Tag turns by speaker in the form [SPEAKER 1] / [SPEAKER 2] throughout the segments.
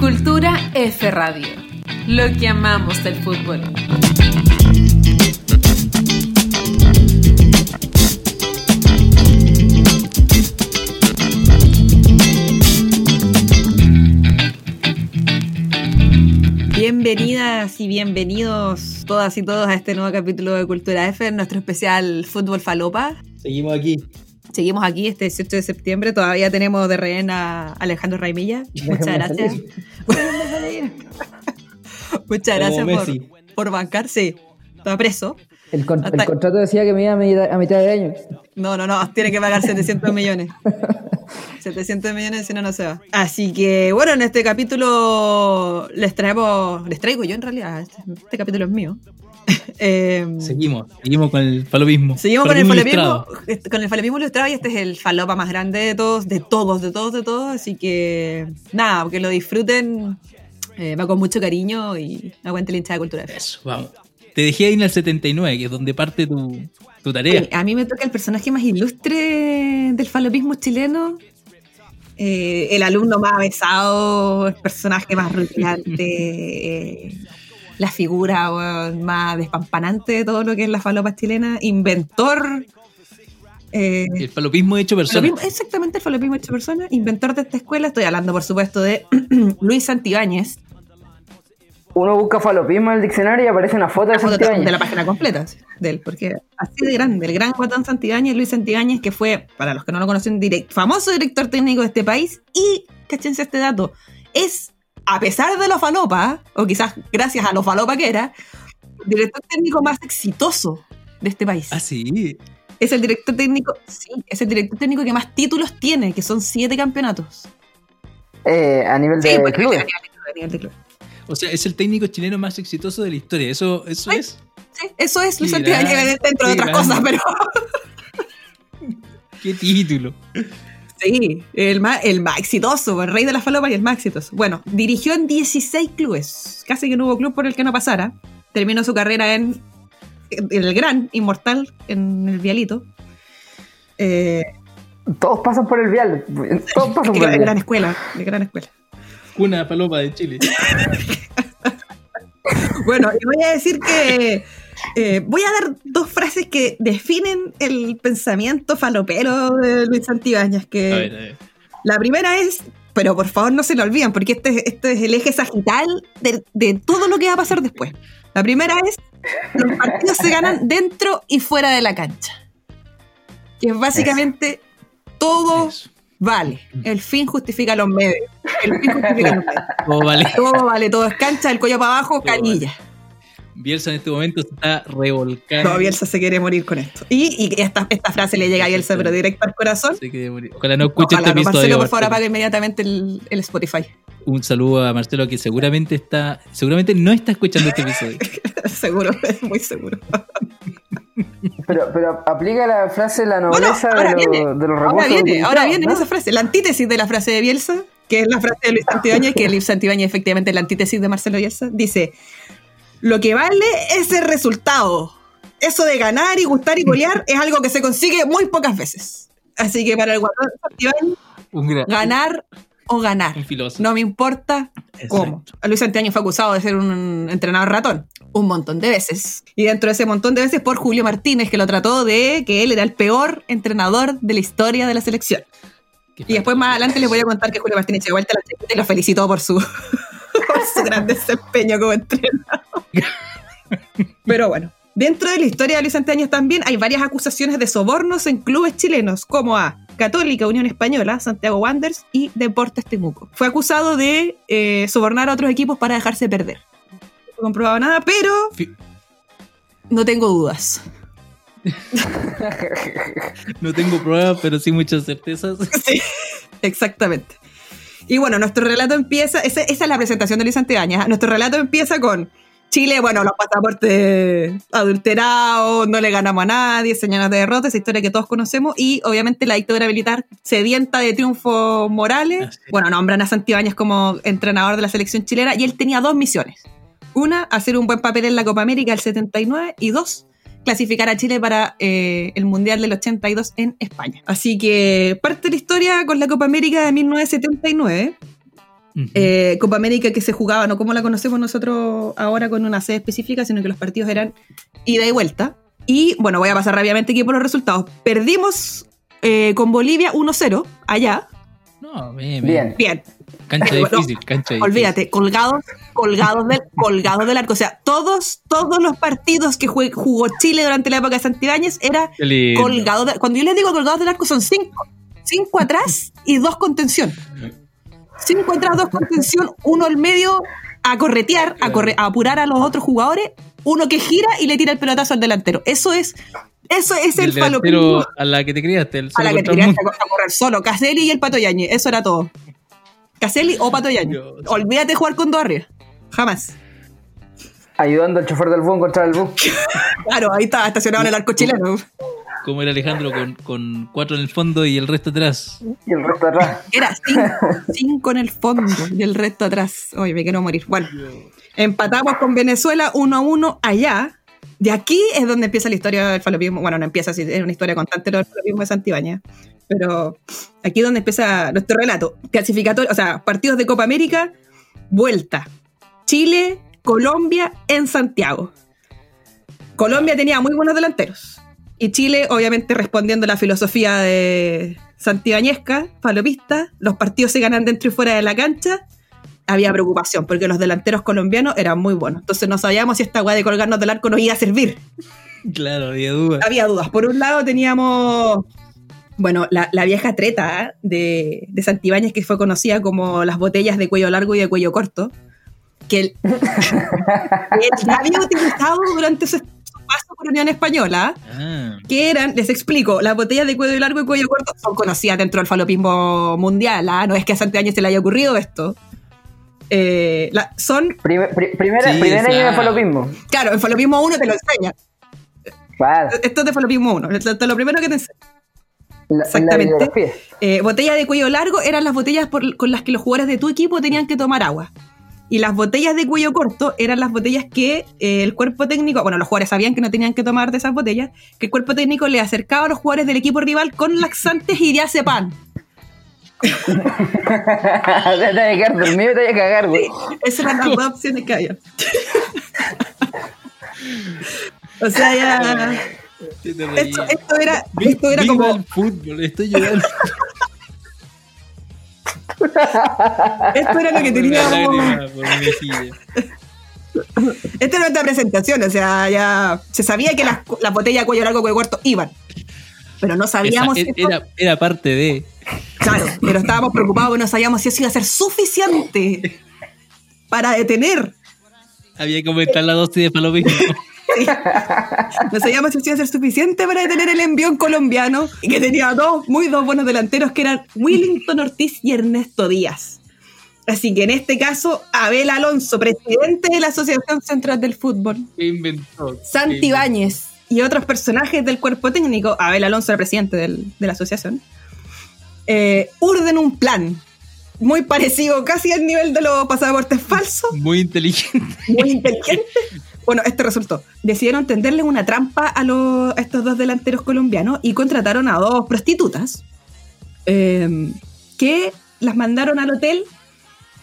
[SPEAKER 1] Cultura F Radio. Lo que amamos del fútbol.
[SPEAKER 2] Bienvenidas y bienvenidos todas y todos a este nuevo capítulo de Cultura F, nuestro especial Fútbol Falopa.
[SPEAKER 3] Seguimos aquí.
[SPEAKER 2] Seguimos aquí este 18 de septiembre, todavía tenemos de rehén a Alejandro Raimilla. Muchas gracias. Muchas gracias por, por bancarse. Estaba preso.
[SPEAKER 3] El, con- el contrato decía que me iba a mitad, a mitad de año.
[SPEAKER 2] No, no, no, tiene que pagar 700 millones. 700 millones si no, no se va. Así que, bueno, en este capítulo les traemos, les traigo yo en realidad, este, este capítulo es mío. Eh,
[SPEAKER 4] Seguimos, seguimos con el falopismo.
[SPEAKER 2] Seguimos con el
[SPEAKER 4] Falopismo ilustrado.
[SPEAKER 2] este, con el falopismo ilustrado y este es el falopa más grande de todos, de todos, de todos, de todos. Así que nada, que lo disfruten, eh, va con mucho cariño y aguante la hinchada de cultura.
[SPEAKER 4] Eso, vamos. Te dejé ahí en el 79, que es donde parte tu, tu tarea.
[SPEAKER 2] A mí me toca el personaje más ilustre del falopismo chileno. eh, el alumno más besado, el personaje más rutilante, la figura weón, más despampanante de todo lo que es la falopa chilena, inventor. eh,
[SPEAKER 4] El falopismo hecho persona.
[SPEAKER 2] Falopismo- exactamente el falopismo hecho persona, inventor de esta escuela. Estoy hablando, por supuesto, de Luis Santibáñez,
[SPEAKER 3] Uno busca falopismo en el diccionario y aparece una foto de
[SPEAKER 2] la foto
[SPEAKER 3] Santibáñez.
[SPEAKER 2] de la página completa de él, porque así de grande, el gran Guatón Santibáñez, Luis Santibáñez, que fue, para los que no lo conocen, direct- famoso director técnico de este país. Y, cachense este dato, es, a pesar de lo falopa, o quizás gracias a lo falopa que era, el director técnico más exitoso de este país.
[SPEAKER 4] Ah, sí.
[SPEAKER 2] Es el director técnico, sí, es el director técnico que más títulos tiene, que son siete campeonatos.
[SPEAKER 3] Eh, a nivel de
[SPEAKER 2] Sí, porque
[SPEAKER 3] clubes.
[SPEAKER 2] a nivel de club, a nivel de club.
[SPEAKER 4] O sea, es el técnico chileno más exitoso de la historia. Eso, eso es.
[SPEAKER 2] Sí, eso es Luis Santibáñez dentro de otras cosas, pero
[SPEAKER 4] ¿Qué título?
[SPEAKER 2] Sí, el más, el más exitoso, el rey de la falopa y el más exitoso. Bueno, dirigió en 16 clubes, casi que no hubo club por el que no pasara. Terminó su carrera en, en el gran, inmortal, en el Vialito. Eh,
[SPEAKER 3] Todos pasan por el vial. Todos pasan por el
[SPEAKER 2] gran, gran
[SPEAKER 3] vial.
[SPEAKER 2] escuela, de gran escuela.
[SPEAKER 4] Una palopa de Chile.
[SPEAKER 2] Bueno, y voy a decir que eh, voy a dar dos frases que definen el pensamiento falopero de Luis Santibáñez. Que
[SPEAKER 4] A ver, a ver.
[SPEAKER 2] la primera es, pero por favor no se lo olviden, porque este, es- este es el eje sagital de, de todo lo que va a pasar después. La primera es, los partidos se ganan dentro y fuera de la cancha. Que es básicamente todo
[SPEAKER 4] Eso.
[SPEAKER 2] vale. El fin justifica los medios. El fin justifica los medios.
[SPEAKER 4] Todo vale.
[SPEAKER 2] Todo vale, todo es cancha, el cuello para abajo,
[SPEAKER 4] Todo
[SPEAKER 2] canilla.
[SPEAKER 4] Bielsa en este momento se está revolcando.
[SPEAKER 2] No, Bielsa se quiere morir con esto. Y, y esta, esta frase le llega a Bielsa, pero directo al corazón.
[SPEAKER 4] Se quiere morir. Ojalá no escuche
[SPEAKER 2] Ojalá
[SPEAKER 4] este
[SPEAKER 2] no,
[SPEAKER 4] episodio.
[SPEAKER 2] Marcelo, por favor, apaga inmediatamente el, el Spotify.
[SPEAKER 4] Un saludo a Marcelo que seguramente está, seguramente no está escuchando este episodio.
[SPEAKER 2] seguro, es muy seguro.
[SPEAKER 3] Pero, pero aplica la frase la nobleza de,
[SPEAKER 2] viene,
[SPEAKER 3] los- de los
[SPEAKER 2] ahora
[SPEAKER 3] recursos.
[SPEAKER 2] viene, ahora viene
[SPEAKER 3] ¿no?
[SPEAKER 2] esa frase, la antítesis de la frase de Bielsa, que es la frase de Luis Santibáñez, que Luis Santibáñez efectivamente es la antítesis de Marcelo Bielsa, dice, lo que vale es el resultado. Eso de ganar y gustar y golear es algo que se consigue muy pocas veces. Así que para el guatón Santibáñez, ganar o ganar. No me importa cómo.
[SPEAKER 4] Exacto.
[SPEAKER 2] Luis Santiaño fue acusado de ser un entrenador ratón. Un montón de veces. Y dentro de ese montón de veces por Julio Martínez, que lo trató de que él era el peor entrenador de la historia de la selección.
[SPEAKER 4] Qué
[SPEAKER 2] Y después más adelante les voy a contar que Julio Martínez llegó vuelta a la y lo felicitó por su, por su gran desempeño como entrenador. Pero bueno, dentro de la historia de Luis Santiañez también hay varias acusaciones de sobornos en clubes chilenos, como a Católica, Unión Española, Santiago Wanderers y Deportes Temuco. Fue acusado de eh, sobornar a otros equipos para dejarse perder. No he comprobado nada, pero no tengo dudas.
[SPEAKER 4] No tengo pruebas, pero sí muchas certezas.
[SPEAKER 2] Sí, exactamente. Y bueno, nuestro relato empieza, esa, esa es la presentación de Luis Santiaña. Nuestro relato empieza con Chile, bueno, los pasaportes adulterados, no le ganamos a nadie, señales de derrota, esa historia que todos conocemos, y obviamente la dictadura militar sedienta de triunfos morales. Bueno, nombran a Santibáñez como entrenador de la selección chilena y él tenía dos misiones. Una, hacer un buen papel en la Copa América del 79 y dos, clasificar a Chile para eh, el Mundial del 82 en España. Así que parte de la historia con la Copa América de 1979.
[SPEAKER 4] Ujú.
[SPEAKER 2] Eh, Copa América que se jugaba, no como la conocemos nosotros ahora con una sede específica, sino que los partidos eran ida y vuelta. Y bueno, voy a pasar rápidamente aquí por los resultados. Perdimos eh, con Bolivia 1-0 allá.
[SPEAKER 4] No, bien,
[SPEAKER 3] Bien.
[SPEAKER 2] Bien,
[SPEAKER 4] Cancha difícil, cancha difícil.
[SPEAKER 2] olvídate, colgados, colgados del, colgados del arco. O sea, todos, todos los partidos que jugó Chile durante la época de Santibáñez era colgados. de- cuando yo les digo colgados del arco son cinco. Cinco atrás y dos contención. Cinco atrás, dos contención, uno al medio a corretear, a, corre- a apurar a los otros jugadores, uno que gira y le tira el pelotazo al delantero. Eso es, eso es
[SPEAKER 4] El
[SPEAKER 2] el
[SPEAKER 4] delantero a la que te criaste. El
[SPEAKER 2] a la que te tiraste a, correr solo. Caselli y el Pato Yañez. Eso era todo. Caselli o Pato Yañez. Olvídate de jugar con dos arriba. Jamás.
[SPEAKER 3] Ayudando al chofer del bus a encontrar el bus.
[SPEAKER 2] Claro, ahí estaba estacionado en el arco chileno.
[SPEAKER 4] Como era Alejandro con, con cuatro en el fondo y el resto atrás.
[SPEAKER 3] Y el resto atrás.
[SPEAKER 2] Era cinco, cinco en el fondo y el resto atrás. Oye, me quiero morir. Bueno, empatamos con Venezuela 1 a 1 allá. De aquí es donde empieza la historia del falopismo. Bueno, no empieza así, es una historia constante del falopismo de Santibáñez. Pero aquí es donde empieza nuestro relato. Clasificatorio, o sea, partidos de Copa América, vuelta. Chile, Colombia en Santiago. Colombia tenía muy buenos delanteros. Y Chile, obviamente, respondiendo a la filosofía de Santibáñezca, falopista, los partidos se ganan dentro y fuera de la cancha. Había preocupación porque los delanteros colombianos eran muy buenos. Entonces no sabíamos si esta weá de colgarnos del arco nos iba a servir.
[SPEAKER 4] Claro, había duda.
[SPEAKER 2] Había dudas. Por un lado teníamos, bueno, la, la vieja treta de, de Santibáñez que fue conocida como las botellas de cuello largo y de cuello corto, que él, ya había utilizado durante su, paso por Unión Española
[SPEAKER 4] Ah,
[SPEAKER 2] que eran, les explico, las botellas de cuello largo y cuello corto son conocidas dentro del falopismo mundial, ¿ah? no es que a Santibáñez se le haya ocurrido esto. Eh, la- son,
[SPEAKER 3] Prime- pri- primera,
[SPEAKER 4] Sí,
[SPEAKER 3] primer año
[SPEAKER 4] esa-
[SPEAKER 3] de falopismo.
[SPEAKER 2] claro, el falopismo 1 te lo enseña.
[SPEAKER 3] Claro.
[SPEAKER 2] Esto es de falopismo 1, esto es lo primero que te enseña.
[SPEAKER 3] La,
[SPEAKER 2] Exactamente. Eh, botellas de cuello largo eran las botellas por- con las que los jugadores de tu equipo tenían que tomar agua. Y las botellas de cuello corto eran las botellas que eh, el cuerpo técnico, bueno, los jugadores sabían que no tenían que tomar de esas botellas, que el cuerpo técnico le acercaba a los jugadores del equipo rival con laxantes y diazepam.
[SPEAKER 3] te vas a quedar dormido y te vas a cagar, güey.
[SPEAKER 2] Esas eran las dos opciones que había. o sea, ya. Esto, esto era, esto era
[SPEAKER 4] viva
[SPEAKER 2] como.
[SPEAKER 4] el fútbol, estoy llorando.
[SPEAKER 2] Esto era lo que teníamos. Esta era nuestra presentación, o sea, ya se sabía que las, las botellas de cuello largo, cuello corto iban. Pero no sabíamos
[SPEAKER 4] Esa-
[SPEAKER 2] si esto-
[SPEAKER 4] era, era parte de.
[SPEAKER 2] Claro, pero estábamos preocupados no sabíamos si eso iba a ser suficiente para detener.
[SPEAKER 4] Había que aumentar la dosis de falopismo.
[SPEAKER 2] No sabíamos si eso iba a ser suficiente para detener el envión colombiano y que tenía dos muy dos buenos delanteros que eran Willington Ortiz y Ernesto Díaz. Así que en este caso, Abel Alonso, presidente de la Asociación Central del Fútbol,
[SPEAKER 4] ¿Qué inventó?
[SPEAKER 2] Santi
[SPEAKER 4] ¿Qué
[SPEAKER 2] Ibáñez y otros personajes del cuerpo técnico, Abel Alonso era presidente del- de la asociación, eh, urden un plan muy parecido casi al nivel de los pasaportes falsos,
[SPEAKER 4] inventó? Muy inteligente.
[SPEAKER 2] muy inteligente. Bueno, este resultó. Decidieron tenderle una trampa a, los- a estos dos delanteros colombianos y contrataron a dos prostitutas eh, que las mandaron al hotel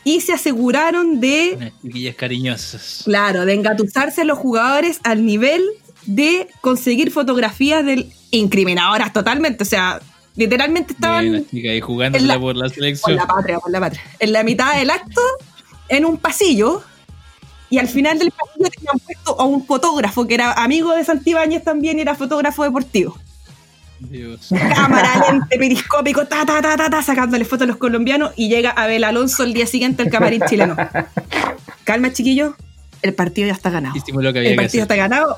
[SPEAKER 2] y se aseguraron de
[SPEAKER 4] Unas chiquillas cariñosas.
[SPEAKER 2] Claro, de engatusarse a los jugadores al nivel de conseguir fotografías del incriminadoras totalmente. O sea, literalmente estaban
[SPEAKER 4] Bien, ahí
[SPEAKER 2] la-
[SPEAKER 4] por la
[SPEAKER 2] por
[SPEAKER 4] selección.
[SPEAKER 2] la patria, por la patria. En la mitad del acto, en un pasillo, y al final del pasillo tenían puesto a un fotógrafo que era amigo de Santibáñez también y era fotógrafo deportivo.
[SPEAKER 4] Dios.
[SPEAKER 2] Cámara lente, periscópico, ta, ta, ta, ta, ta, sacándole fotos a los colombianos y llega Abel Alonso el día siguiente al camarín chileno. Calma, chiquillo, el partido ya está ganado.
[SPEAKER 4] Hicimos lo que había
[SPEAKER 2] El
[SPEAKER 4] que
[SPEAKER 2] partido
[SPEAKER 4] hacer.
[SPEAKER 2] está ganado.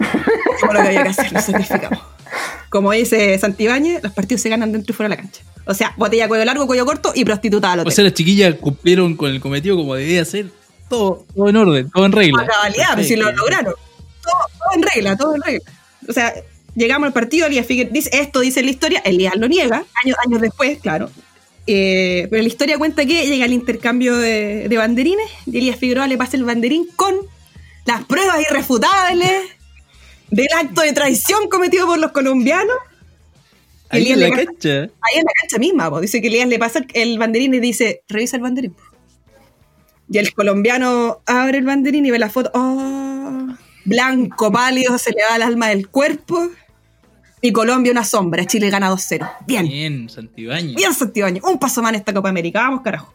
[SPEAKER 2] Hicimos lo que había que hacer, nos sacrificamos. Como dice Santibáñez, los partidos se ganan dentro y fuera de la cancha. O sea, botella cuello largo, cuello corto y prostituta al
[SPEAKER 4] O
[SPEAKER 2] hotel.
[SPEAKER 4] sea, las chiquillas cumplieron con el cometido como debía ser. Todo, todo en orden, todo en regla.
[SPEAKER 2] a cabalidad, pues si lo lograron. Todo, todo en regla, todo en regla. O sea, llegamos al partido, Elías Figueroa dice, esto dice la historia, Elías lo niega, años, años después, claro. Eh, pero la historia cuenta que llega el intercambio de, de banderines y Elías Figueroa le pasa el banderín con las pruebas irrefutables del acto de traición cometido por los colombianos.
[SPEAKER 4] Ahí
[SPEAKER 2] Elías
[SPEAKER 4] en la cancha.
[SPEAKER 2] Ahí en la cancha misma, po. dice que Elías le pasa el- el banderín y dice, revisa el banderín. po. Y el colombiano abre el banderín y ve la foto. Oh, blanco, pálido, se le va el alma del cuerpo. Y Colombia una sombra. Chile gana 2-0. Bien.
[SPEAKER 4] Bien, Santibáñez.
[SPEAKER 2] Bien, Santibáñez. Un paso más en esta Copa América. Vamos, carajo.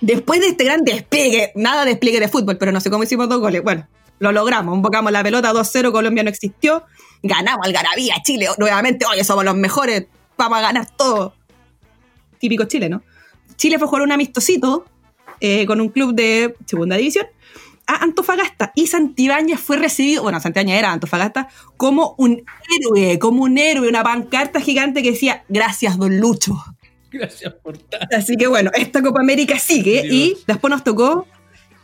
[SPEAKER 2] Después de este gran despliegue, nada de despliegue de fútbol, pero no sé cómo hicimos dos goles. Bueno, lo logramos. Invocamos la pelota 2-0. Colombia no existió. Ganamos al Garabía, Chile. Nuevamente, oye, somos los mejores. Vamos a ganar todo. Típico Chile, ¿no? Chile fue a jugar un amistosito eh, con un club de segunda división a Antofagasta. Y Santibáñez fue recibido, bueno, Santibáñez era Antofagasta, como un héroe, como un héroe, una pancarta gigante que decía, gracias, don Lucho.
[SPEAKER 4] Gracias por tanto.
[SPEAKER 2] Así que bueno, esta Copa América sigue
[SPEAKER 4] Dios.
[SPEAKER 2] y después nos tocó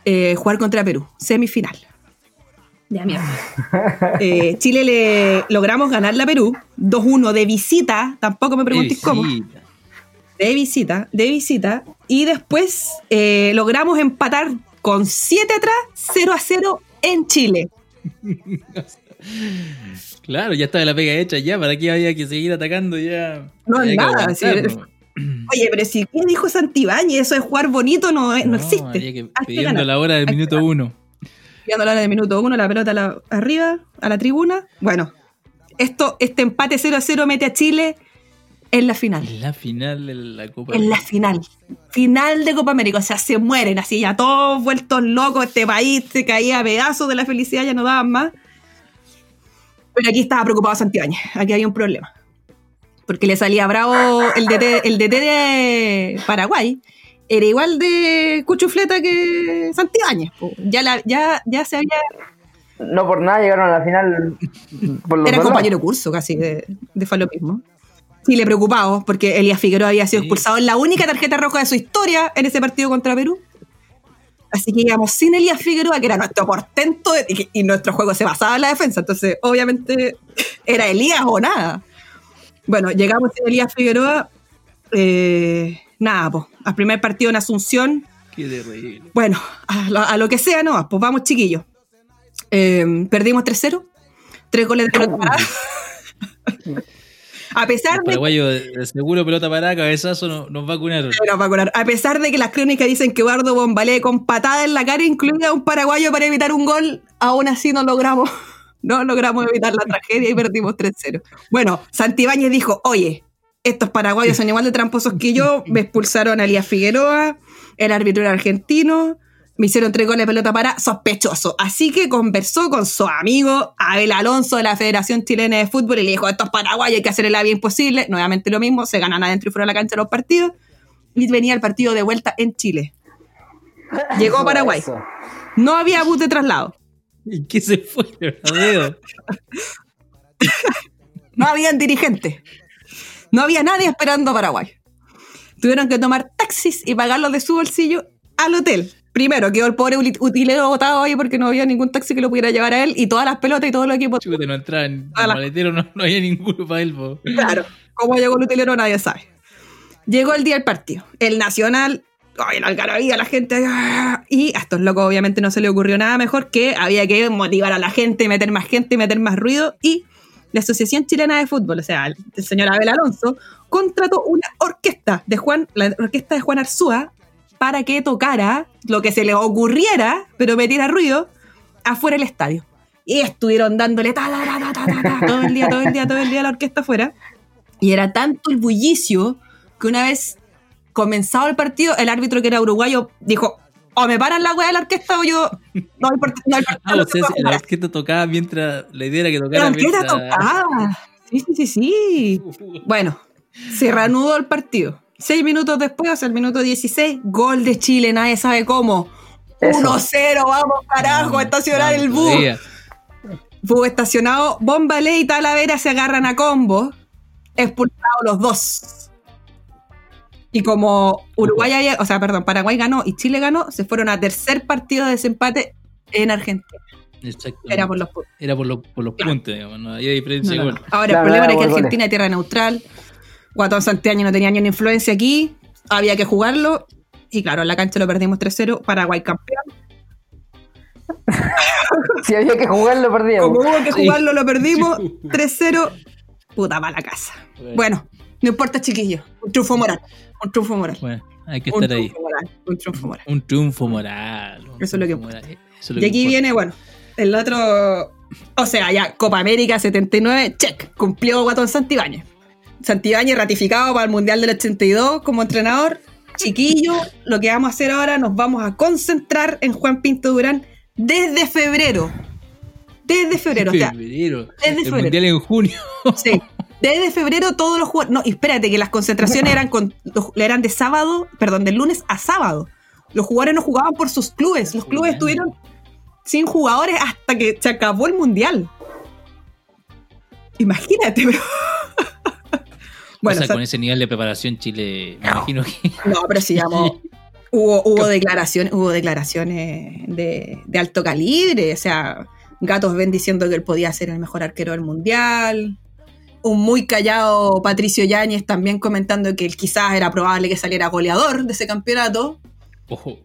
[SPEAKER 2] eh, jugar contra Perú, semifinal. Ya, mierda. Eh, Chile le logramos ganar la Perú, 2-1 de visita, tampoco me preguntéis cómo. De visita, de visita. Y después eh, logramos empatar con 7 atrás, 0 a 0 en Chile.
[SPEAKER 4] Claro, ya estaba la pega hecha ya. ¿Para qué había que seguir atacando ya?
[SPEAKER 2] No, nada.
[SPEAKER 4] ¿no?
[SPEAKER 2] Oye, pero si ¿qué dijo Santibáñez? Eso de jugar bonito no, no, existe.
[SPEAKER 4] había que- pidiendo la hora del
[SPEAKER 2] Hay
[SPEAKER 4] minuto
[SPEAKER 2] ganar.
[SPEAKER 4] uno.
[SPEAKER 2] Llegando a la hora del minuto uno, la pelota a la- arriba, a la tribuna. Bueno, esto, este empate 0 a 0 mete a Chile en la final.
[SPEAKER 4] En la final de la Copa.
[SPEAKER 2] En la final. Final de Copa América. O sea, se mueren así, ya todos vueltos locos. Este país se caía a pedazos de la felicidad, ya no daban más. Pero aquí estaba preocupado Santibáñez. Aquí había un problema. Porque le salía bravo el DT, el DT de Paraguay. Era igual de cuchufleta que Santibáñez. Ya, la- ya, ya se había
[SPEAKER 3] No por nada llegaron a la final. Por los
[SPEAKER 2] Era compañero curso casi de, de falopismo. Chile preocupado porque Elías Figueroa había sido
[SPEAKER 4] Sí.
[SPEAKER 2] expulsado en la única tarjeta roja de su historia en ese partido contra Perú. Así que íbamos sin Elías Figueroa, que era nuestro portento, y, que- y nuestro juego se basaba en la defensa. Entonces, obviamente, era Elías o nada. Bueno, llegamos sin Elías Figueroa. eh, nada, pues, al primer partido en Asunción,
[SPEAKER 4] Qué terrible.
[SPEAKER 2] bueno, a lo, a lo que sea, no, pues vamos, chiquillos. Eh, perdimos 3-0, tres goles de pelota parada. a pesar
[SPEAKER 4] El
[SPEAKER 2] de
[SPEAKER 4] paraguayo de de seguro pelota parada, cabezazo, no- nos vacunaron.
[SPEAKER 2] A pesar de que las crónicas dicen que Eduardo Bombalé con patada en la cara incluía a un paraguayo para evitar un gol, aún así no logramos, no logramos evitar la tragedia y perdimos 3-0. Bueno, Santibáñez dijo, oye, estos paraguayos son igual de tramposos que yo, me expulsaron a Elías Figueroa, el árbitro era argentino, me hicieron tres goles de pelota para sospechoso. Así que conversó con su amigo Abel Alonso de la Federación Chilena de Fútbol y le dijo, estos paraguayos hay que hacerle la vida imposible. Nuevamente lo mismo, se ganan adentro y fuera de la cancha los partidos y venía el partido de vuelta en Chile. Llegó a Paraguay. No había bus de traslado.
[SPEAKER 4] ¿Y qué se fue?
[SPEAKER 2] No habían dirigentes. No había nadie esperando a Paraguay. Tuvieron que tomar taxis y pagarlos de su bolsillo al hotel. Primero, quedó el pobre utilero botado ahí porque no había ningún taxi que lo pudiera llevar a él y todas las pelotas y todos los equipos.
[SPEAKER 4] Chuta, no entraba en
[SPEAKER 2] A
[SPEAKER 4] el
[SPEAKER 2] la-
[SPEAKER 4] maletero, no, no había ninguno para él. po.
[SPEAKER 2] Claro, cómo llegó el utilero nadie sabe. Llegó el día del partido. El Nacional, ay, el algarabía, la gente. ah, Y a estos locos obviamente no se le ocurrió nada mejor que había que motivar a la gente, meter más gente, meter más ruido. Y la Asociación Chilena de Fútbol, o sea, el, el señor Abel Alonso, contrató una orquesta de Juan, la orquesta de Juan Arzúa, para que tocara lo que se le ocurriera, pero metiera ruido, afuera del estadio. Y estuvieron dándole ta, ta, ta, todo el día, todo el día, todo el día la orquesta afuera. Y era tanto el bullicio que una vez comenzado el partido, el árbitro que era uruguayo dijo, o me paran la weá de la orquesta o yo no hay part- no hay partido,
[SPEAKER 4] Ah,
[SPEAKER 2] no
[SPEAKER 4] o sea, la
[SPEAKER 2] jugar".
[SPEAKER 4] orquesta tocaba mientras. La idea era que
[SPEAKER 2] La
[SPEAKER 4] tocara
[SPEAKER 2] orquesta
[SPEAKER 4] mientras.
[SPEAKER 2] tocaba. Sí, sí, sí, sí. Bueno, se reanudó el partido. Seis minutos después, o sea, el minuto 16, gol de Chile, nadie sabe cómo.
[SPEAKER 3] Eso.
[SPEAKER 2] 1-0, vamos carajo, a estacionar el bus.
[SPEAKER 4] Todavía.
[SPEAKER 2] Bus estacionado, Bombalé y Talavera se agarran a combo, expulsados los dos. Y como Uruguay, había- o sea, perdón, Paraguay ganó y Chile ganó, se fueron a tercer partido de desempate en Argentina.
[SPEAKER 4] Exacto.
[SPEAKER 2] Era por los puntos.
[SPEAKER 4] Era por, los- por los puntos, digamos, no había diferencia
[SPEAKER 2] No, no,
[SPEAKER 4] de
[SPEAKER 2] no.
[SPEAKER 4] gol.
[SPEAKER 2] Ahora, el problema
[SPEAKER 3] era
[SPEAKER 2] era que Argentina es tierra neutral. Guatón Santiago no tenía ni una influencia aquí. Había que jugarlo. Y claro, en la cancha lo perdimos 3-0. Paraguay campeón.
[SPEAKER 3] Si había que jugarlo, perdíamos.
[SPEAKER 2] Como hubo que
[SPEAKER 4] Sí.
[SPEAKER 2] jugarlo, lo perdimos.
[SPEAKER 4] Sí.
[SPEAKER 2] 3-0. Puta mala casa. Bueno, no importa, chiquillos. Un triunfo moral. Un triunfo moral.
[SPEAKER 4] Bueno, hay que
[SPEAKER 2] Un
[SPEAKER 4] estar ahí.
[SPEAKER 2] triunfo moral. Un triunfo moral.
[SPEAKER 4] Un triunfo moral. un
[SPEAKER 2] Eso es lo que
[SPEAKER 4] triunfo moral. Eso es lo
[SPEAKER 2] Y
[SPEAKER 4] que
[SPEAKER 2] aquí
[SPEAKER 4] importa.
[SPEAKER 2] viene, bueno, el otro. O sea, ya, Copa América 79, check. Cumplió Guatón Santibáñez. Santibáñez ratificado para el Mundial del 82 como entrenador. Chiquillo, lo que vamos a hacer ahora, nos vamos a concentrar en Juan Pinto Durán desde febrero. Desde febrero, o sea,
[SPEAKER 4] Febrero.
[SPEAKER 2] desde
[SPEAKER 4] el
[SPEAKER 2] febrero.
[SPEAKER 4] mundial en junio.
[SPEAKER 2] Sí. Desde febrero todos los jugadores. No, espérate, que las concentraciones eran, con, eran de sábado, perdón, de lunes a sábado. Los jugadores no jugaban por sus clubes. Los clubes estuvieron sin jugadores hasta que se acabó el mundial. Imagínate, pero.
[SPEAKER 4] o sea,
[SPEAKER 2] o sea,
[SPEAKER 4] con ese nivel de preparación, Chile, me imagino que.
[SPEAKER 2] no, pero sí llamó. Hubo, hubo declaraciones, hubo declaraciones de, de alto calibre. O sea, Gatos ven diciendo que él podía ser el mejor arquero del mundial. Un muy callado Patricio Yáñez también comentando que él quizás era probable que saliera goleador de ese campeonato.
[SPEAKER 4] Ojo.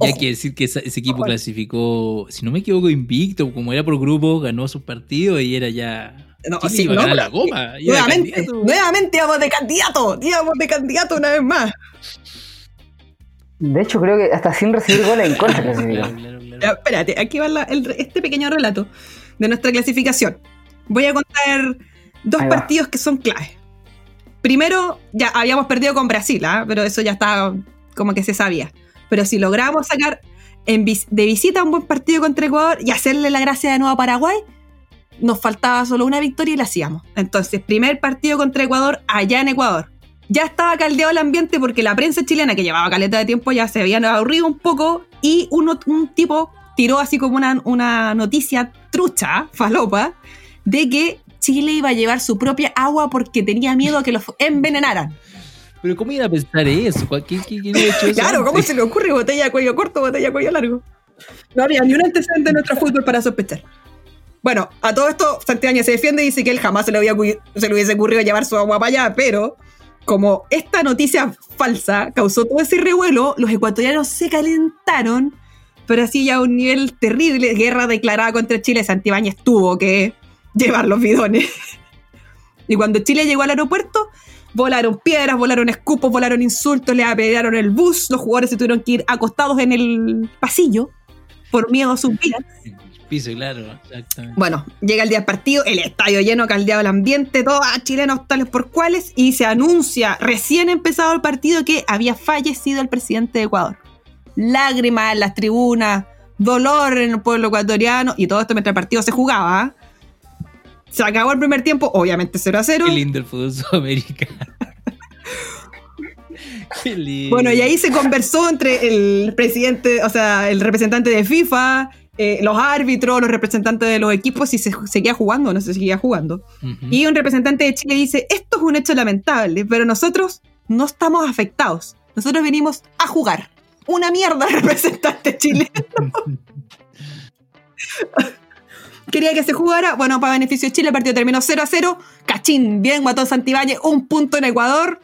[SPEAKER 4] Y hay que decir que ese equipo
[SPEAKER 2] Ojo.
[SPEAKER 4] clasificó, si no me equivoco, invicto, como era por grupo, ganó sus partidos y era ya.
[SPEAKER 2] No,
[SPEAKER 4] Chile
[SPEAKER 2] sí,
[SPEAKER 4] iba a
[SPEAKER 2] no,
[SPEAKER 4] ganar la era
[SPEAKER 2] Nuevamente, nuevamente íbamos de candidato, íbamos de candidato una vez más.
[SPEAKER 3] De hecho, creo que hasta sin recibir goles en contra.
[SPEAKER 4] Claro, claro, claro.
[SPEAKER 2] Ya, espérate, aquí va la- el- este pequeño relato de nuestra clasificación. Voy a contar dos partidos que son claves. Primero, ya habíamos perdido con Brasil, ¿ah? pero eso ya estaba como que se sabía. Pero si logramos sacar en vis- de visita un buen partido contra Ecuador y hacerle la gracia de nuevo a Paraguay, nos faltaba solo una victoria y la hacíamos. Entonces, primer partido contra Ecuador allá en Ecuador. Ya estaba caldeado el ambiente porque la prensa chilena, que llevaba caleta de tiempo, ya se había aburrido un poco y uno, un tipo tiró así como una, una noticia trucha, falopa, de que Chile iba a llevar su propia agua porque tenía miedo a que los envenenaran.
[SPEAKER 4] Pero ¿cómo iba a pensar eso? ¿Cuál- ¿Quién, quién- quién hecho eso?
[SPEAKER 2] Claro, ¿cómo se le ocurre botella de cuello corto, botella de cuello largo? No había ni un antecedente en nuestro fútbol para sospechar. Bueno, a todo esto, Santibáñez se defiende y dice que él jamás se le, había se le hubiese ocurrido llevar su agua para allá, pero como esta noticia falsa causó todo ese revuelo, los ecuatorianos se calentaron, pero así ya a un nivel terrible, guerra declarada contra Chile, Santibáñez tuvo que llevar los bidones. Y cuando Chile llegó al aeropuerto, volaron piedras, volaron escupos, volaron insultos, le apedrearon el bus, los jugadores se tuvieron que ir acostados en el pasillo por miedo a sus vidas.
[SPEAKER 4] Piso, claro, exactamente.
[SPEAKER 2] Bueno, llega el día del partido, el estadio lleno, caldeado el ambiente, todos ah, chilenos tales por cuales, y se anuncia recién empezado el partido que había fallecido el presidente de Ecuador. Lágrimas en las tribunas, dolor en el pueblo ecuatoriano, y todo esto mientras el partido se jugaba. ¿ah? Se acabó el primer tiempo, obviamente 0 a 0.
[SPEAKER 4] Qué lindo el fútbol sudamericano. Qué lindo.
[SPEAKER 2] Bueno, y ahí se conversó entre el presidente, o sea, el representante de FIFA, eh, los árbitros, los representantes de los equipos, si se seguía jugando o no se seguía jugando. Y un representante de Chile dice, esto es un hecho lamentable, pero nosotros no estamos afectados. Nosotros venimos a jugar. Una mierda representante chileno. Quería que se jugara, bueno, para beneficio de Chile, el partido terminó 0 a 0. Cachín, bien, Guatón Santibáñez, un punto en Ecuador.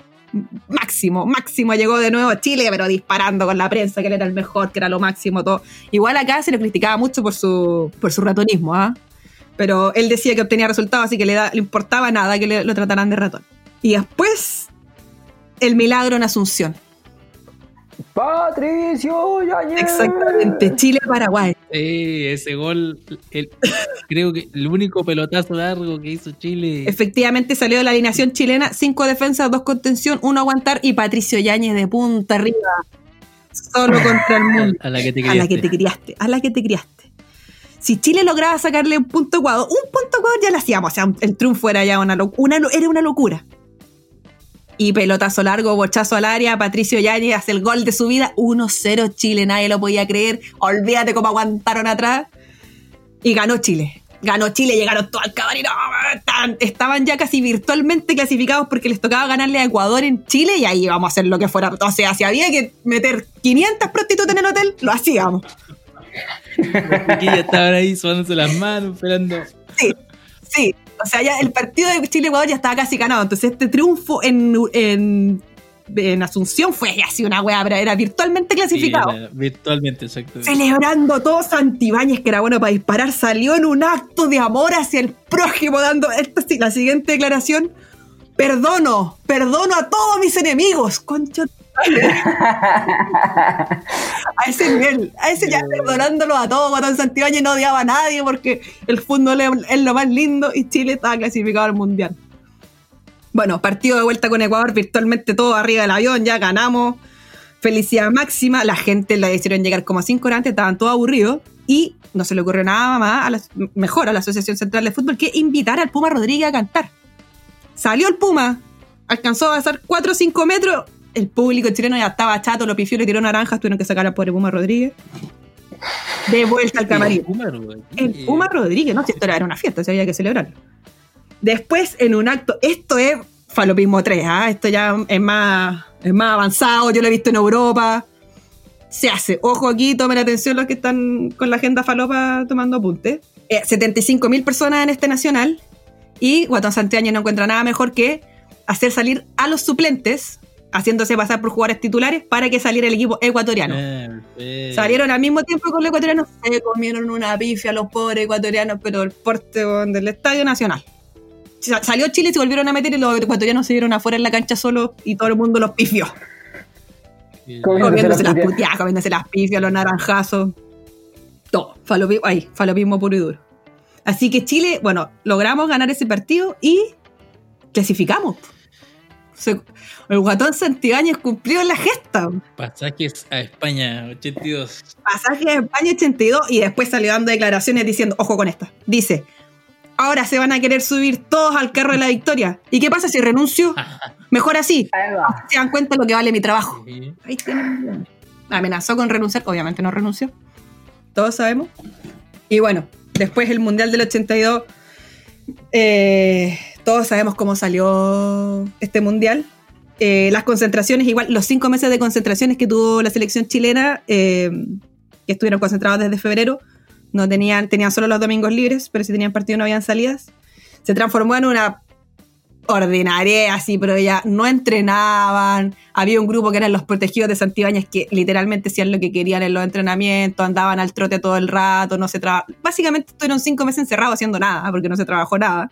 [SPEAKER 2] Máximo, máximo llegó de nuevo a Chile, pero disparando con la prensa, que él era el mejor, que era lo máximo, todo. Igual acá se le criticaba mucho por su, por su ratonismo, ¿ah? Pero él decía que obtenía resultados, así que le, da, le importaba nada que le- lo trataran de ratón. Y después, el milagro en Asunción.
[SPEAKER 3] Patricio Yañez.
[SPEAKER 2] Exactamente, Chile-Paraguay.
[SPEAKER 4] Sí, ese gol, el- creo que el único pelotazo largo que hizo Chile.
[SPEAKER 2] Efectivamente salió de la alineación chilena, cinco defensas, dos contención, uno aguantar y Patricio Yáñez de punta arriba. Solo contra el mundo.
[SPEAKER 4] a la que te
[SPEAKER 2] A la que
[SPEAKER 4] criaste.
[SPEAKER 2] te criaste, a la que te criaste. Si Chile lograba sacarle un punto a Ecuador, un punto Ecuador ya lo hacíamos. O sea, el triunfo era ya una, lo- una lo- era una locura. Y pelotazo largo, bochazo al área, Patricio Yáñez hace el gol de su vida, 1-0 Chile, nadie lo podía creer. Olvídate cómo aguantaron atrás. Y ganó Chile. Ganó Chile, llegaron todos al camarino. Estaban- Estaban ya casi virtualmente clasificados porque les tocaba ganarle a Ecuador en Chile y ahí íbamos a hacer lo que fuera. O sea, si había que meter 500 prostitutas en el hotel, lo hacíamos.
[SPEAKER 4] Los estaban ahí suándose las manos, esperando.
[SPEAKER 2] Sí, sí. O sea, ya el partido de Chile-Ecuador ya estaba casi ganado. Entonces, este triunfo en, en en Asunción fue así una weá, pero era virtualmente clasificado.
[SPEAKER 4] Sí, era virtualmente, exacto.
[SPEAKER 2] Celebrando todo Santibáñez, que era bueno para disparar, salió en un acto de amor hacia el prójimo, dando esta, la siguiente declaración. Perdono, perdono a todos mis enemigos, concha. Tu madre". a ese nivel, a ese ya perdonándolo a todos, Guatón Santibáñez no odiaba a nadie porque el fútbol es, lo más lindo y Chile estaba clasificado al mundial. Bueno, partido de vuelta con Ecuador, virtualmente todo arriba del avión, ya ganamos. Felicidad máxima, la gente la hicieron llegar como cinco horas antes, estaban todos aburridos y no se le ocurrió nada más, a la- mejor a la Asociación Central de Fútbol que invitar al Puma Rodríguez a cantar. Salió el Puma, alcanzó a pasar 4 o 5 metros, el público chileno ya estaba chato, lo pifió, le tiró naranjas, tuvieron que sacar al pobre Puma Rodríguez. De vuelta al camarín. El Puma Rodríguez, no, si esto era una fiesta, se había que celebrarlo. Después, en un acto, esto es falopismo 3, ¿ah? esto ya es más, es más avanzado, yo lo he visto en Europa. Se hace, ojo aquí, tomen atención los que están con la agenda falopa tomando apuntes. 75 mil personas en este nacional y Guatón Santiago no encuentra nada mejor que hacer salir a los suplentes, haciéndose pasar por jugadores titulares para que saliera el equipo ecuatoriano. Salieron al mismo tiempo con los ecuatorianos, se comieron una pifia los pobres ecuatorianos, pero el porte del Estadio Nacional. Sa- Salió Chile y se volvieron a meter y los ecuatorianos se dieron afuera en la cancha solo y todo el mundo los pifió.
[SPEAKER 3] Comiéndose las puteadas.
[SPEAKER 2] puteadas, comiéndose las pifias, los naranjazos. Todo. Falopismo, ahí, falopismo puro y duro. Así que Chile, bueno, logramos ganar ese partido y clasificamos. Se- el guatón Santibáñez cumplió la gesta.
[SPEAKER 4] Pasajes a España, 82.
[SPEAKER 2] pasaje a España 82 y después salió dando declaraciones diciendo, ojo con esta, dice, ahora se van a querer subir todos al carro de la victoria. ¿Y qué pasa si renuncio? Mejor así.
[SPEAKER 3] Va.
[SPEAKER 2] Se dan cuenta de lo que vale mi trabajo.
[SPEAKER 4] Sí.
[SPEAKER 2] Ahí tienen. Amenazó con renunciar, obviamente no renunció. Todos sabemos. Y bueno, después el Mundial del 82, eh, todos sabemos cómo salió este Mundial. Eh, las concentraciones, igual, los cinco meses de concentraciones que tuvo la selección chilena, eh, que estuvieron concentrados desde febrero, no tenían, tenían solo los domingos libres, pero si tenían partido no habían salidas. Se transformó en una ordinaria así, pero ya no entrenaban. Había un grupo que eran los protegidos de Santibáñez que literalmente hacían lo que querían en los entrenamientos, andaban al trote todo el rato, no se traba- Básicamente estuvieron cinco meses encerrados haciendo nada, porque no se trabajó nada.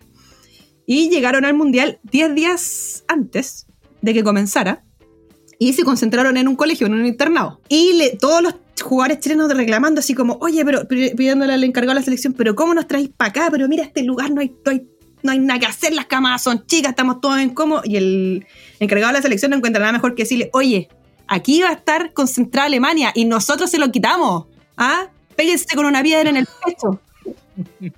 [SPEAKER 2] Y llegaron al Mundial 10 días antes de que comenzara y se concentraron en un colegio, en un internado. Y le- todos los jugadores chilenos reclamando así como, oye, pero pi- pidiéndole al encargado de la selección, pero ¿cómo nos traéis para acá? Pero mira, este lugar no hay, no hay, no hay nada que hacer, las camas son chicas, estamos todos incómodos. Y el encargado de la selección no encuentra nada mejor que decirle, oye, aquí va a estar concentrada Alemania y nosotros se lo quitamos. ¿Ah? Péguense con una piedra en el pecho.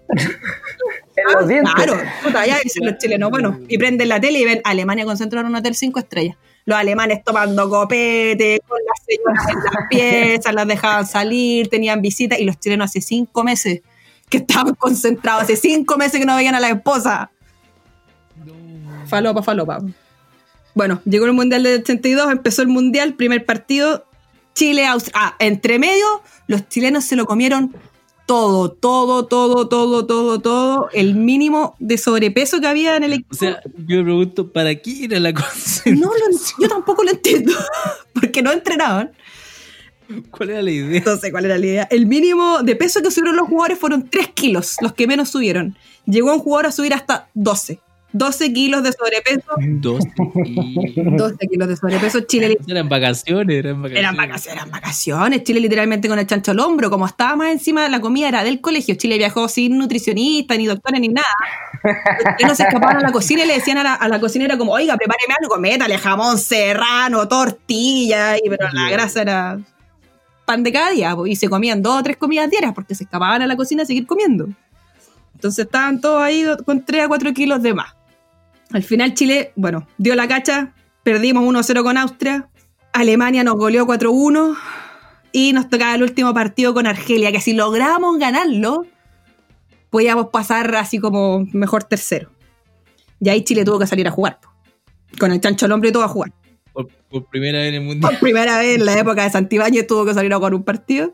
[SPEAKER 3] En los dientes.
[SPEAKER 2] Claro, puta, ya dicen los chilenos, bueno, y prenden la tele y ven Alemania concentrada en un hotel cinco estrellas. Los alemanes tomando copete, con las señoras en las piezas, las dejaban salir, tenían visitas, y los chilenos hace cinco meses que estaban concentrados, hace cinco meses que no veían a la esposa. Falopa, falopa. Bueno, llegó el Mundial del 82, empezó el Mundial, primer partido, Chile, Austria. Ah, entre medio, los chilenos se lo comieron todo, todo, todo, todo, todo, todo. El mínimo de sobrepeso que había en el equipo.
[SPEAKER 4] O sea, yo me pregunto, ¿para qué era la cosa?
[SPEAKER 2] no lo, yo tampoco lo entiendo, porque no entrenaban.
[SPEAKER 4] ¿Cuál era la idea?
[SPEAKER 2] No sé cuál era la idea. El mínimo de peso que subieron los jugadores fueron 3 kilos, los que menos subieron. Llegó un jugador a subir hasta 12. 12 kilos de sobrepeso.
[SPEAKER 4] Dos. y-
[SPEAKER 2] 12 kilos de sobrepeso. Chile
[SPEAKER 4] Eran vacaciones, eran vacaciones.
[SPEAKER 2] Eran vacaciones, eran vacaciones. Chile literalmente con el chancho al hombro. Como estaba más encima, la comida era del colegio. Chile viajó sin nutricionista, ni doctora, ni nada. Los se escapaban a la cocina y le decían a la, a la cocinera como, oiga, prepáreme algo, métale jamón serrano, tortilla. Y, pero la grasa era pan de cada día. Y se comían dos o tres comidas diarias porque se escapaban a la cocina a seguir comiendo. Entonces estaban todos ahí con 3 a 4 kilos de más. Al final Chile, bueno, dio la cacha, perdimos 1-0 con Austria, Alemania nos goleó 4-1 y nos tocaba el último partido con Argelia, que si lográbamos ganarlo, podíamos pasar así como mejor tercero. Y ahí Chile tuvo que salir a jugar, po. con el chancho al hombre y todo a jugar.
[SPEAKER 4] Por, por primera vez en el mundial.
[SPEAKER 2] Por primera vez en la época de Santibáñez tuvo que salir a jugar un partido.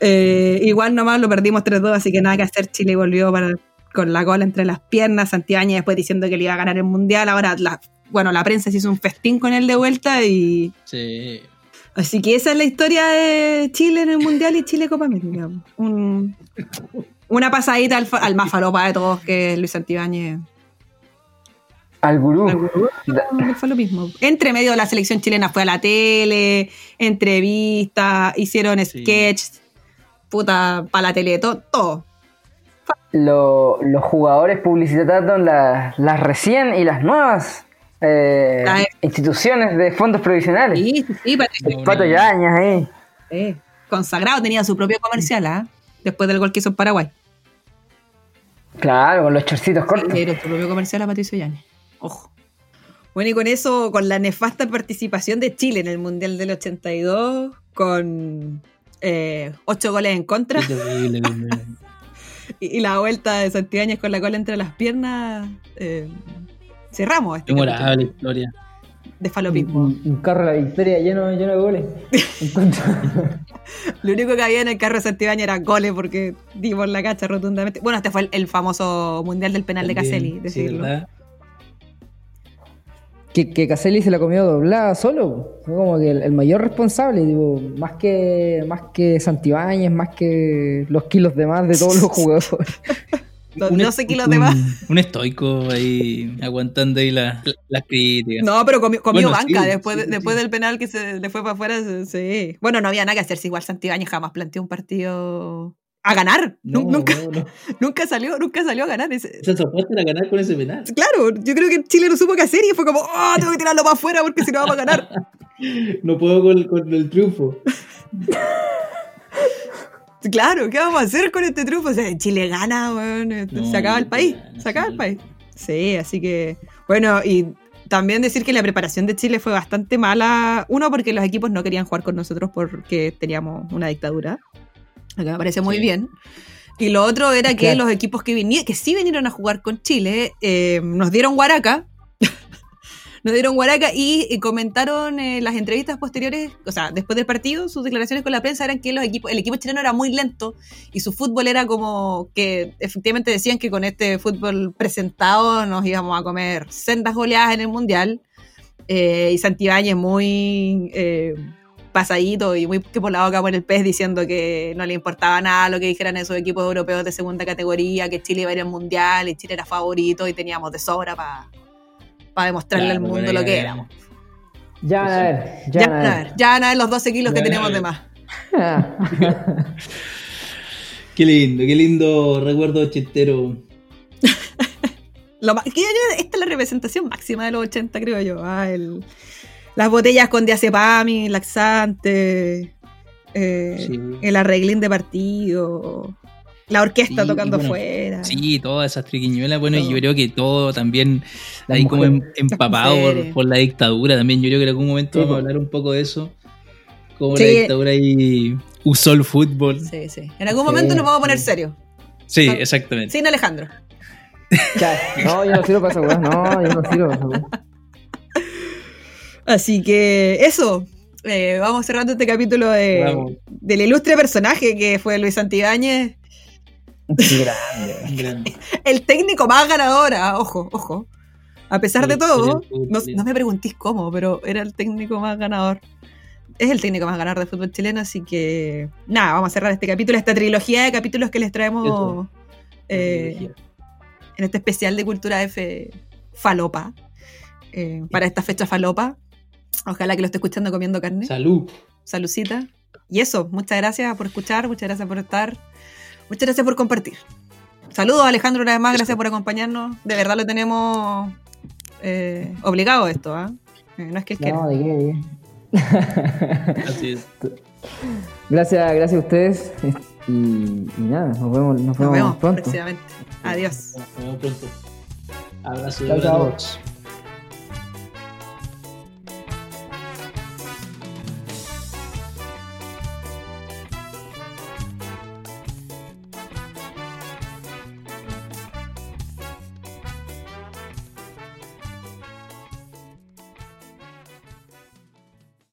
[SPEAKER 2] Eh, igual nomás lo perdimos 3-2, así que nada que hacer. Chile volvió para- con la cola entre las piernas. Santibáñez después diciendo que le iba a ganar el mundial. Ahora la, bueno, la prensa se hizo un festín con él de vuelta y
[SPEAKER 4] Sí.
[SPEAKER 2] así que esa es la historia de Chile en el Mundial y Chile Copa América. Un- una pasadita al, al más falopa de todos que es Luis Santibáñez.
[SPEAKER 3] Al gurú.
[SPEAKER 2] Al gurú del falopismo. Entre medio la selección chilena fue a la tele, entrevistas, hicieron
[SPEAKER 4] Sí.
[SPEAKER 2] sketches, puta, para la tele, to- todo.
[SPEAKER 3] Lo- los jugadores publicitaron la- las recién y las nuevas eh,
[SPEAKER 2] Ah, eh.
[SPEAKER 3] instituciones de fondos provisionales.
[SPEAKER 2] Sí, sí, sí,
[SPEAKER 3] El Pato Yañas ahí.
[SPEAKER 2] eh, consagrado, tenía su propio comercial, ¿ah? Después del gol que hizo en Paraguay.
[SPEAKER 3] Claro, con los chorcitos cortos.
[SPEAKER 2] Dieron su propio comercial a Patricio Yáñez. Ojo. Bueno, y con eso, con la nefasta participación de Chile en el Mundial del 82, con eh, ocho goles en contra y, y la vuelta de Santibáñez con la cola entre las piernas, eh, cerramos este
[SPEAKER 4] historia.
[SPEAKER 2] de falopismo.
[SPEAKER 5] Un, un carro de la victoria lleno, lleno de goles.
[SPEAKER 2] Lo único que había en el carro de Santibáñez era goles porque dimos la cacha rotundamente. Bueno, este fue el, el famoso Mundial del penal de Caselli,
[SPEAKER 4] sí,
[SPEAKER 2] decirlo.
[SPEAKER 4] ¿verdad?
[SPEAKER 5] Que, que Caselli se la comió doblada solo. Fue como que el, el mayor responsable, digo, más que, más que Santibáñez, más que los kilos de más de todos los jugadores.
[SPEAKER 2] Dos-
[SPEAKER 4] Un-
[SPEAKER 2] 12 kilos
[SPEAKER 4] un-
[SPEAKER 2] de más.
[SPEAKER 4] Un estoico ahí aguantando ahí la- la- las críticas.
[SPEAKER 2] No, pero comió, comió
[SPEAKER 4] Bueno,
[SPEAKER 2] banca
[SPEAKER 4] sí,
[SPEAKER 2] después,
[SPEAKER 4] sí,
[SPEAKER 2] después
[SPEAKER 4] sí.
[SPEAKER 2] del penal que se le fue para afuera. sí. Bueno, no había nada que hacer. Si igual Santibáñez jamás planteó un partido a ganar.
[SPEAKER 4] No,
[SPEAKER 2] Nu- nunca,
[SPEAKER 4] no, no.
[SPEAKER 2] nunca salió, nunca salió a ganar. Ese-
[SPEAKER 4] Esa soporte era ganar con ese penal.
[SPEAKER 2] Claro, yo creo que Chile no supo qué hacer y fue como, oh, tengo que tirarlo para afuera porque si no vamos a ganar.
[SPEAKER 4] No puedo con, con el triunfo.
[SPEAKER 2] Claro, ¿qué vamos a hacer con este triunfo? O sea, Chile gana, weón, este, se acaba el país,
[SPEAKER 4] gana,
[SPEAKER 2] se acaba el país. Sí, así que, bueno, y también decir que la preparación de Chile fue bastante mala. Uno, porque los equipos no querían jugar con nosotros porque teníamos una dictadura, que me parece muy
[SPEAKER 4] Sí.
[SPEAKER 2] bien. Y lo otro era que
[SPEAKER 5] Claro.
[SPEAKER 2] los equipos que, vinieron, que sí vinieron a jugar con Chile eh, nos dieron guaraca. nos dieron guaraca y, eh, comentaron eh, las entrevistas posteriores, o sea, después del partido, sus declaraciones con la prensa eran que los equipos, el equipo chileno era muy lento y su fútbol era como que efectivamente decían que con este fútbol presentado nos íbamos a comer sendas goleadas en el Mundial. Eh, y Santibáñez muy eh, pasadito y muy que por la boca por el pez diciendo que no le importaba nada lo que dijeran esos equipos europeos de segunda categoría, que Chile iba a ir al Mundial y Chile era favorito y teníamos de sobra para demostrarle
[SPEAKER 4] Claro,
[SPEAKER 2] al mundo lo que éramos.
[SPEAKER 5] Ya van a ver, ya,
[SPEAKER 2] Ya,
[SPEAKER 5] van a ver.
[SPEAKER 2] ya van a ver los 12 kilos que tenemos de más.
[SPEAKER 4] Qué lindo, qué lindo recuerdo ochentero.
[SPEAKER 2] Lo esta es la representación máxima de los 80, creo yo. ah, el- las botellas con diazepam, laxante, eh,
[SPEAKER 4] Sí.
[SPEAKER 2] el arreglín de partido, la orquesta
[SPEAKER 4] Sí,
[SPEAKER 2] tocando
[SPEAKER 4] bueno,
[SPEAKER 2] afuera.
[SPEAKER 4] Sí, todas esas triquiñuelas. Bueno, y yo creo que todo también
[SPEAKER 5] Las
[SPEAKER 4] ahí como em- empapado por, la dictadura también. Yo creo que en algún momento
[SPEAKER 5] Sí,
[SPEAKER 4] vamos a hablar un poco de eso. Como
[SPEAKER 2] Sí.
[SPEAKER 4] la dictadura ahí usó el fútbol. Sí,
[SPEAKER 2] Sí. En algún
[SPEAKER 5] Sí,
[SPEAKER 2] momento nos vamos a poner
[SPEAKER 5] sí.
[SPEAKER 2] serios.
[SPEAKER 4] exactamente.
[SPEAKER 2] Sin Alejandro.
[SPEAKER 5] Ya, No, yo no sirvo para esa. No, yo no sirvo para esa.
[SPEAKER 2] Así que eso. eh, vamos cerrando este capítulo de,
[SPEAKER 4] Vamos.
[SPEAKER 2] del ilustre personaje que fue Luis Santibáñez.
[SPEAKER 5] Grande.
[SPEAKER 4] Grande.
[SPEAKER 2] El técnico más ganador, ah, ojo, ojo. A pesar de todo, no, me preguntéis cómo, pero era el técnico más ganador. Es el técnico más ganador de fútbol chileno, así que nada, vamos a cerrar este capítulo, esta trilogía de capítulos que les traemos eh, en este especial de Cultura F Falopa, eh, para esta fecha Falopa. Ojalá que lo esté escuchando comiendo carne.
[SPEAKER 4] Salud.
[SPEAKER 2] Salucita. Y eso, muchas gracias por escuchar, muchas gracias por estar, muchas gracias por compartir. Saludos Alejandro una vez más, gracias por acompañarnos. De verdad lo tenemos eh, obligado a esto, ¿ah? Eh, No es que él quiera.
[SPEAKER 5] No, de qué, de qué.
[SPEAKER 4] Así es.
[SPEAKER 5] Gracias, gracias a ustedes. Y, y nada, nos vemos, nos
[SPEAKER 2] Nos
[SPEAKER 5] vemos,
[SPEAKER 2] vemos
[SPEAKER 5] pronto.
[SPEAKER 2] próximamente. Adiós.
[SPEAKER 4] Nos vemos pronto. Abrazo.